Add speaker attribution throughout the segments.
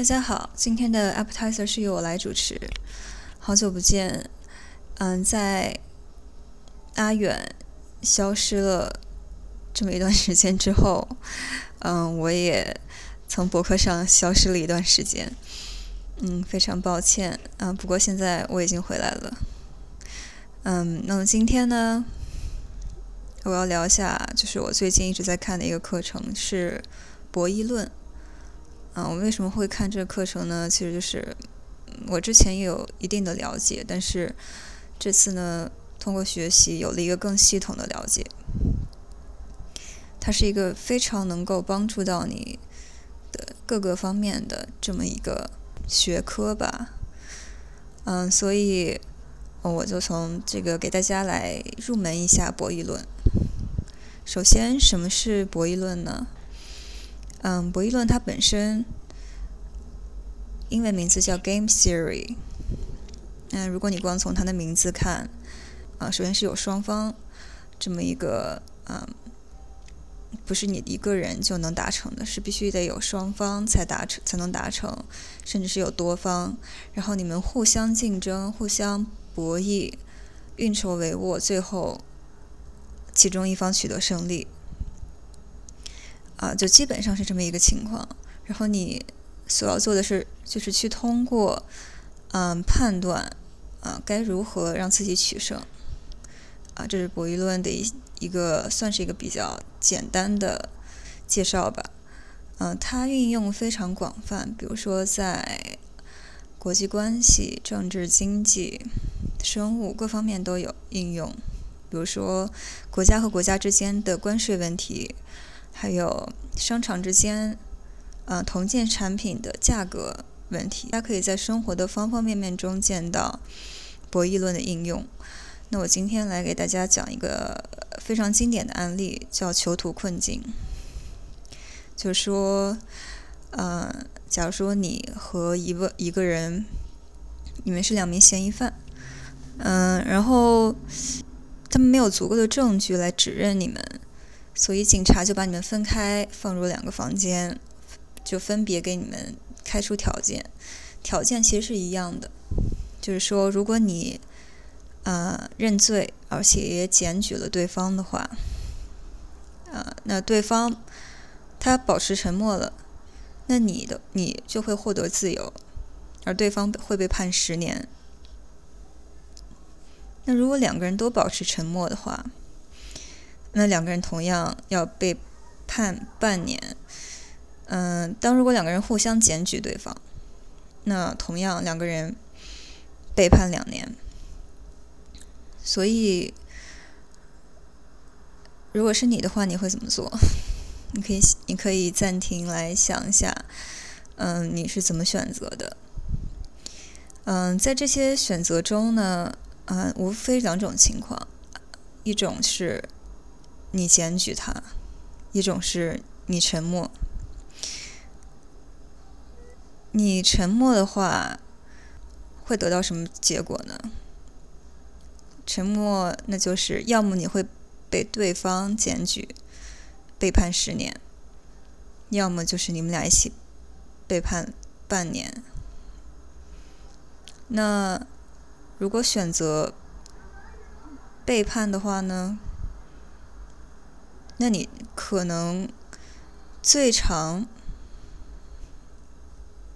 Speaker 1: 大家好，今天的 appetizer 是由我来主持。好久不见，嗯，在阿远消失了这么一段时间之后，嗯，我也从博客上消失了一段时间。嗯，非常抱歉啊，不过现在我已经回来了。嗯，那么今天呢，我要聊一下，就是我最近一直在看的一个课程是博弈论。啊，我为什么会看这个课程呢？其实就是我之前也有一定的了解，但是这次呢，通过学习有了一个更系统的了解。它是一个非常能够帮助到你的各个方面的这么一个学科吧。嗯，所以我就从这个给大家来入门一下博弈论。首先，什么是博弈论呢？嗯，博弈论它本身英文名字叫 Game Theory。嗯，如果你光从它的名字看，啊，首先是有双方这么一个，嗯，不是你一个人就能达成的，是必须得有双方才达成才能达成，甚至是有多方，然后你们互相竞争、互相博弈、运筹帷幄，最后其中一方取得胜利。啊，就基本上是这么一个情况。然后你所要做的是，就是去通过，嗯，判断，啊，该如何让自己取胜。啊，这是博弈论的一一个，算是一个比较简单的介绍吧。嗯，它运用非常广泛，比如说在国际关系、政治、经济、生物各方面都有应用。比如说国家和国家之间的关税问题。还有商场之间，呃，同件产品的价格问题，大家可以在生活的方方面面中见到博弈论的应用。那我今天来给大家讲一个非常经典的案例，叫囚徒困境。就是说，呃，假如说你和一个一个人，你们是两名嫌疑犯，嗯，然后他们没有足够的证据来指认你们。所以警察就把你们分开，放入两个房间，就分别给你们开出条件。条件其实是一样的，就是说，如果你呃认罪，而且也检举了对方的话，呃，那对方他保持沉默了，那你的你就会获得自由，而对方会被判十年。那如果两个人都保持沉默的话，那两个人同样要被判半年。嗯，当如果两个人互相检举对方，那同样两个人被判两年。所以，如果是你的话，你会怎么做？你可以，你可以暂停来想一下，嗯，你是怎么选择的？嗯，在这些选择中呢，嗯，无非两种情况，一种是。你检举他，一种是你沉默。你沉默的话，会得到什么结果呢？沉默，那就是要么你会被对方检举，被判十年；要么就是你们俩一起被判半年。那如果选择背叛的话呢？那你可能最长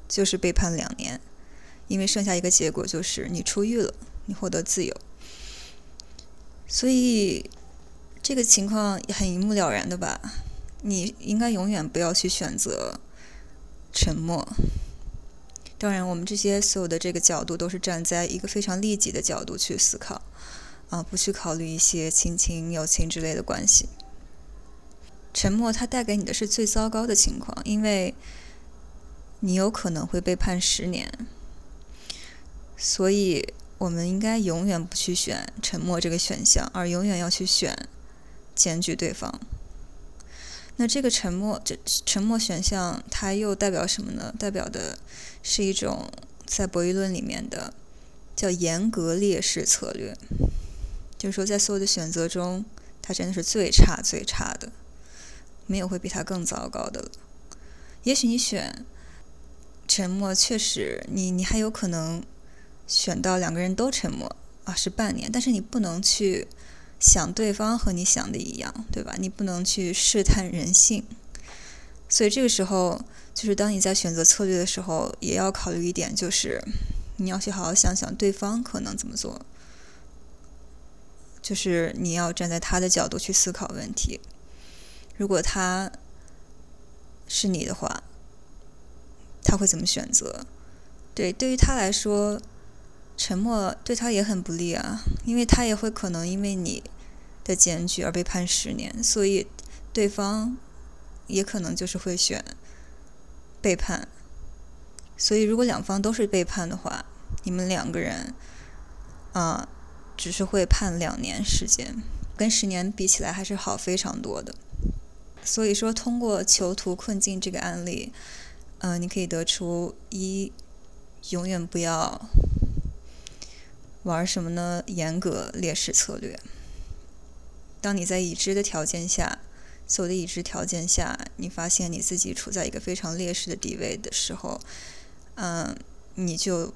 Speaker 1: 就是被判两年，因为剩下一个结果就是你出狱了，你获得自由。所以这个情况很一目了然的吧？你应该永远不要去选择沉默。当然，我们这些所有的这个角度都是站在一个非常利己的角度去思考，啊，不去考虑一些亲情、友情之类的关系。沉默，它带给你的是最糟糕的情况，因为你有可能会被判十年。所以，我们应该永远不去选沉默这个选项，而永远要去选检举对方。那这个沉默，这沉默选项，它又代表什么呢？代表的是一种在博弈论里面的叫严格劣势策略，就是说，在所有的选择中，它真的是最差最差的。没有会比他更糟糕的了。也许你选沉默确实，你你还有可能选到两个人都沉默啊，是半年，但是你不能去想对方和你想的一样，对吧？你不能去试探人性，所以这个时候，就是当你在选择策略的时候，也要考虑一点，就是你要去好好想想对方可能怎么做，就是你要站在他的角度去思考问题。如果他是你的话。他会怎么选择？对，对于他来说，沉默对他也很不利啊，因为他也会可能因为你的检举而被判十年，所以对方也可能就是会选背叛。所以，如果两方都是背叛的话，你们两个人啊，只是会判两年时间，跟十年比起来还是好非常多的。所以说，通过囚徒困境这个案例。嗯，你可以得出一，永远不要玩什么呢？严格劣势策略。当你在已知的条件下，所有的已知条件下，你发现你自己处在一个非常劣势的地位的时候，嗯，你就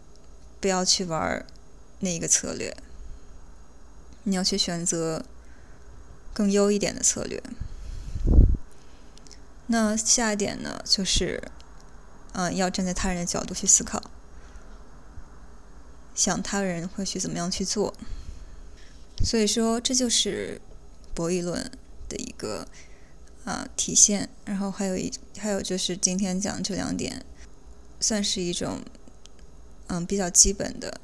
Speaker 1: 不要去玩那一个策略，你要去选择更优一点的策略。那下一点呢，就是。嗯，要站在他人的角度去思考，想他人会去怎么样去做。所以说，这就是博弈论的一个啊体现。然后还有一还有就是今天讲这两点，算是一种嗯比较基本的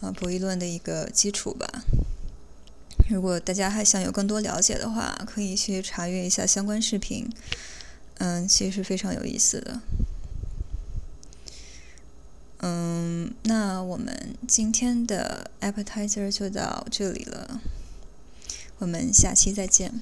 Speaker 1: 啊博弈论的一个基础吧。如果大家还想有更多了解的话，可以去查阅一下相关视频。嗯，其实是非常有意思的。嗯，那我们今天的 appetizer 就到这里了，我们下期再见。